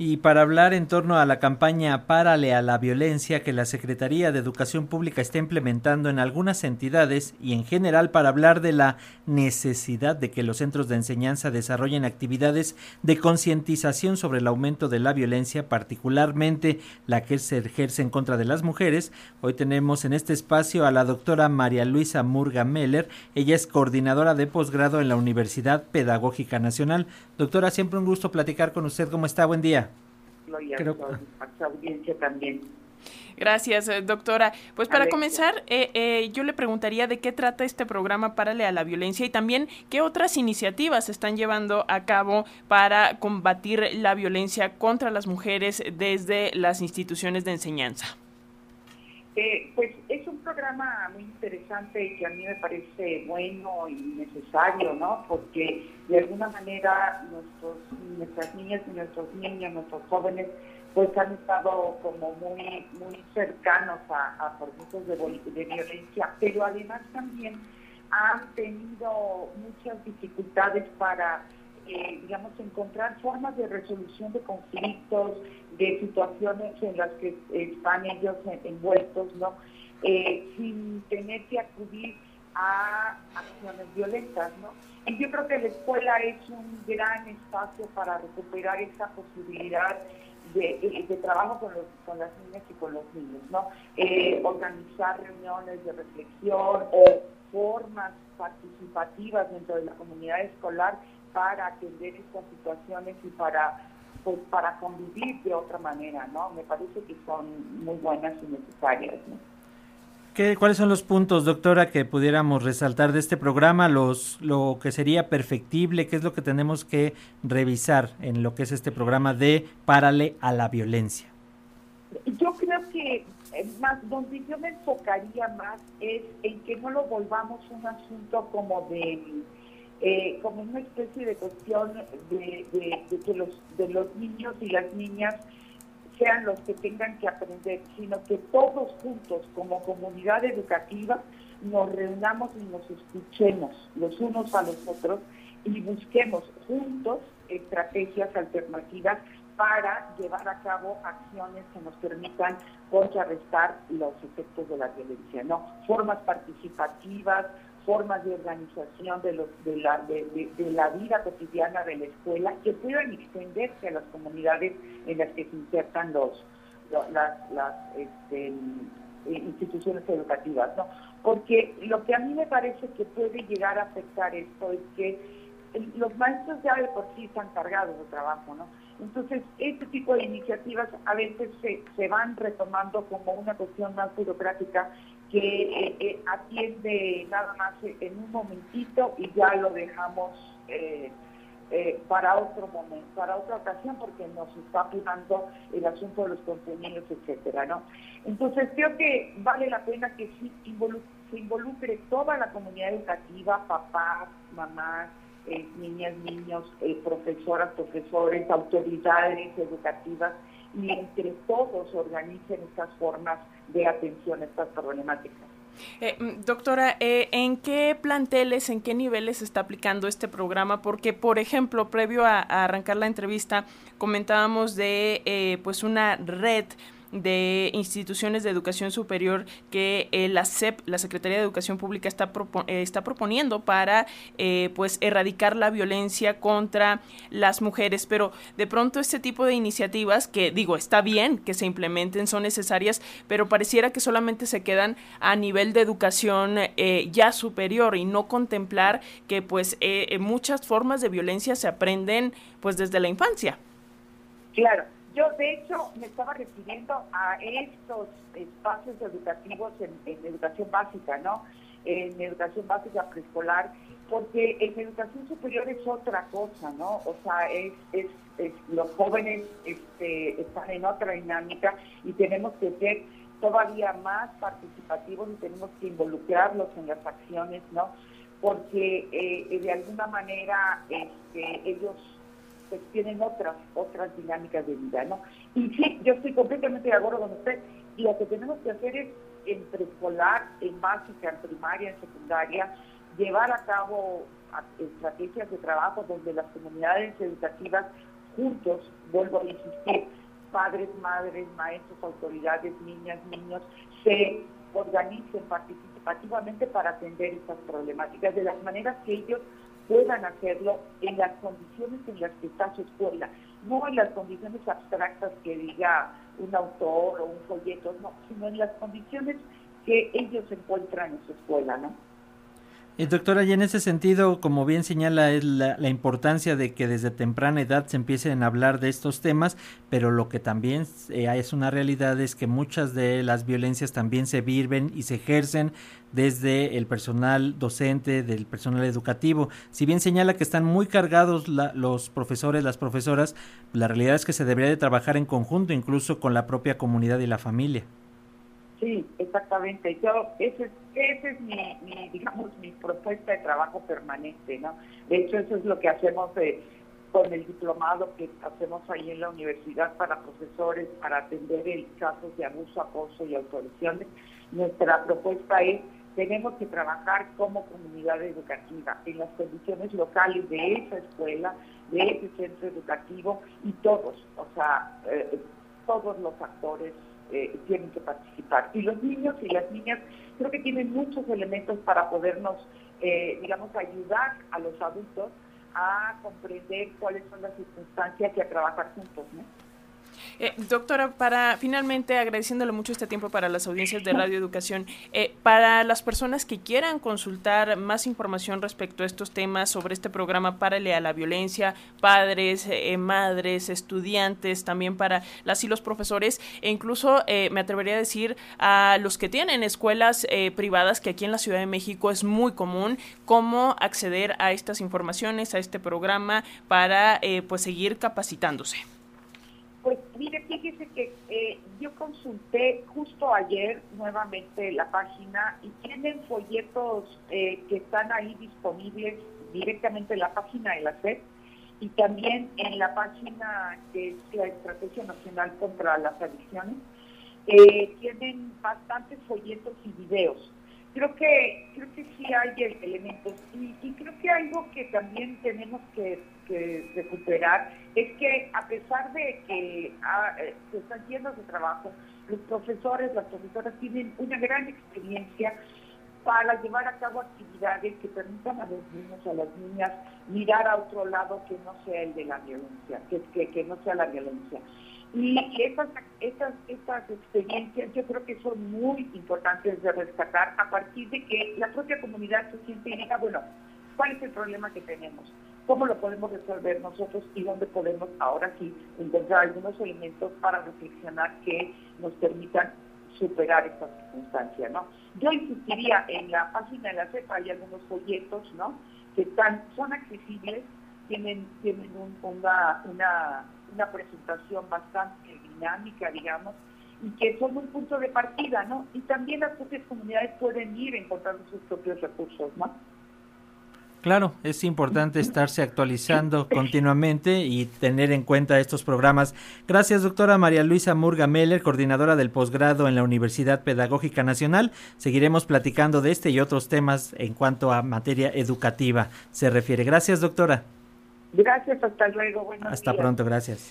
Y para hablar en torno a la campaña Párale a la violencia que la Secretaría de Educación Pública está implementando en algunas entidades y en general para hablar de la necesidad de que los centros de enseñanza desarrollen actividades de concientización sobre el aumento de la violencia, particularmente la que se ejerce en contra de las mujeres, hoy tenemos en este espacio a la doctora María Luisa Murga Meller. Ella es coordinadora de posgrado en la Universidad Pedagógica Nacional. Doctora, siempre un gusto platicar con usted. ¿Cómo está? Buen día y a, su, audiencia también. Gracias, eh, doctora. Pues para comenzar, eh, eh, yo le preguntaría de qué trata este programa Párale a la Violencia y también qué otras iniciativas se están llevando a cabo para combatir la violencia contra las mujeres desde las instituciones de enseñanza. Pues es un programa muy interesante y que a mí me parece bueno y necesario, ¿no? Porque de alguna manera nuestros, nuestras niñas y nuestros niños, nuestros jóvenes, pues han estado como muy, muy cercanos a, a procesos de, de violencia, pero además también han tenido muchas dificultades para eh, digamos, encontrar formas de resolución de conflictos, de situaciones en las que están ellos envueltos, ¿no? Eh, sin tener que acudir a acciones violentas, ¿no? Y yo creo que la escuela es un gran espacio para recuperar esa posibilidad de, trabajo con, los, con, las niñas y con los niños, ¿no? Eh, organizar reuniones de reflexión o formas participativas dentro de la comunidad escolar para atender estas situaciones y para pues para convivir de otra manera, ¿no? Me parece que son muy buenas y necesarias, ¿no? ¿Qué, ¿Cuáles son los puntos, doctora, que pudiéramos resaltar de este programa? Los, lo que sería perfectible, ¿qué es lo que tenemos que revisar en lo que es este programa de Párale a la Violencia? Yo creo que eh, más donde yo me enfocaría más es en que no lo volvamos un asunto como de eh, como una especie de cuestión de, que los, de los niños y las niñas sean los que tengan que aprender, sino que todos juntos como comunidad educativa nos reunamos y nos escuchemos los unos a los otros y busquemos juntos estrategias alternativas para llevar a cabo acciones que nos permitan contrarrestar los efectos de la violencia, ¿no? Formas participativas, formas de organización de, los, de, la, vida cotidiana de la escuela que puedan extenderse a las comunidades en las que se insertan los, las, este, instituciones educativas, ¿no? Porque lo que a mí me parece que puede llegar a afectar esto es que los maestros ya de por sí están cargados de trabajo, ¿no? Entonces, este tipo de iniciativas a veces se van retomando como una cuestión más burocrática que eh, eh, atiende nada más en un momentito y ya lo dejamos eh, para otro momento, para otra ocasión, porque nos está apurando el asunto de los contenidos, etcétera, ¿no? Entonces creo que vale la pena que sí se involucre toda la comunidad educativa, papás, mamás, niñas, niños, profesoras, profesores, autoridades educativas, y entre todos organicen estas formas de atención a estas problemáticas. Eh, mm, doctora, eh, ¿en qué planteles, en qué niveles está aplicando este programa? Porque, por ejemplo, previo a, arrancar la entrevista, comentábamos de eh, pues una red de instituciones de educación superior que eh, la SEP, la Secretaría de Educación Pública, está, eh, está proponiendo para eh, pues erradicar la violencia contra las mujeres. Pero de pronto este tipo de iniciativas, que digo, está bien que se implementen, son necesarias, pero pareciera que solamente se quedan a nivel de educación ya superior y no contemplar que pues muchas formas de violencia se aprenden pues desde la infancia. Claro. Yo, de hecho, me estaba refiriendo a estos espacios educativos en, educación básica, ¿no? En educación básica preescolar, porque en educación superior es otra cosa, ¿no? O sea, es, es, los jóvenes este, están en otra dinámica y tenemos que ser todavía más participativos y tenemos que involucrarlos en las acciones, ¿no? Porque eh, de alguna manera este, ellos pues tienen otras, otras dinámicas de vida, ¿no? Y sí, yo estoy completamente de acuerdo con usted, y lo que tenemos que hacer es en preescolar, en básica, en primaria, en secundaria, llevar a cabo estrategias de trabajo donde las comunidades educativas juntos, vuelvo a insistir, padres, madres, maestros, autoridades, niñas, niños, se organicen participativamente para atender estas problemáticas de las maneras que ellos puedan hacerlo en las condiciones en las que está su escuela, no en las condiciones abstractas que diga un autor o un folleto, no, sino en las condiciones que ellos encuentran en su escuela, ¿no? Y doctora, y en ese sentido, como bien señala, es la, importancia de que desde temprana edad se empiecen a hablar de estos temas, pero lo que también eh, es una realidad es que muchas de las violencias también se viven y se ejercen desde el personal docente, del personal educativo. Si bien señala que están muy cargados los profesores, las profesoras, la realidad es que se debería de trabajar en conjunto, incluso con la propia comunidad y la familia. Sí, exactamente. Yo, ese, ese es mi, digamos, mi propuesta de trabajo permanente, ¿no? De hecho, eso es lo que hacemos eh, con el diplomado que hacemos ahí en la universidad para profesores, para atender el casos de abuso, acoso y autorizaciones. Nuestra propuesta es, tenemos que trabajar como comunidad educativa en las condiciones locales de esa escuela, de ese centro educativo y todos, o sea, eh, todos los actores eh, tienen que participar. Y los niños y las niñas creo que tienen muchos elementos para podernos, eh, digamos, ayudar a los adultos a comprender cuáles son las circunstancias y a trabajar juntos, ¿no? Eh, doctora, para finalmente agradeciéndole mucho este tiempo para las audiencias de Radio Educación, eh, para las personas que quieran consultar más información respecto a estos temas sobre este programa Párale a la Violencia, padres, eh, madres, estudiantes, también para las y los profesores, e incluso me atrevería a decir a los que tienen escuelas privadas, que aquí en la Ciudad de México es muy común, cómo acceder a estas informaciones, a este programa, para pues seguir capacitándose. Mire, fíjese que eh, yo consulté justo ayer nuevamente la página y tienen folletos eh, que están ahí disponibles directamente en la página de la SED y también en la página que es la Estrategia Nacional contra las Adicciones. Eh, tienen bastantes folletos y videos. Creo que creo que sí hay elementos y, y creo que algo que también tenemos que recuperar es que a pesar de que ah, eh, se están llenos de trabajo, los profesores, las profesoras tienen una gran experiencia para llevar a cabo actividades que permitan a los niños, a las niñas, mirar a otro lado que no sea el de la violencia, que, que no sea la violencia. Y estas, estas, estas experiencias yo creo que son muy importantes de rescatar a partir de que la propia comunidad se siente y diga, bueno, ¿cuál es el problema que tenemos? cómo lo podemos resolver nosotros y dónde podemos ahora sí encontrar algunos elementos para reflexionar que nos permitan superar esta circunstancia, ¿no? Yo insistiría en la página de la CEPA hay algunos folletos, ¿no? Que están, son accesibles, tienen, tienen una, una, una presentación bastante dinámica, digamos, y que son un punto de partida, ¿no? Y también las propias comunidades pueden ir encontrando sus propios recursos, ¿no? Claro, es importante estarse actualizando continuamente y tener en cuenta estos programas. Gracias, doctora María Luisa Murga Meller, coordinadora del posgrado en la Universidad Pedagógica Nacional. Seguiremos platicando de este y otros temas en cuanto a materia educativa se refiere. Gracias, doctora. Gracias, hasta luego. hasta pronto, gracias.